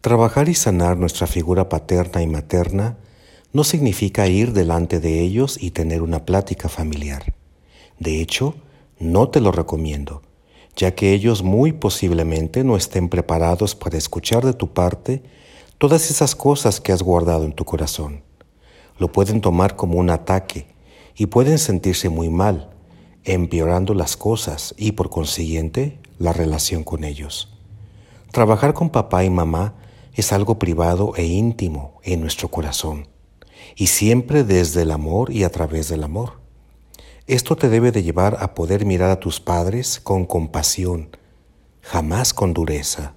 Trabajar y sanar nuestra figura paterna y materna no significa ir delante de ellos y tener una plática familiar. De hecho, no te lo recomiendo, ya que ellos muy posiblemente no estén preparados para escuchar de tu parte todas esas cosas que has guardado en tu corazón. Lo pueden tomar como un ataque y pueden sentirse muy mal, empeorando las cosas y por consiguiente la relación con ellos. Trabajar con papá y mamá es algo privado e íntimo en nuestro corazón y siempre desde el amor y a través del amor. Esto te debe de llevar a poder mirar a tus padres con compasión, jamás con dureza.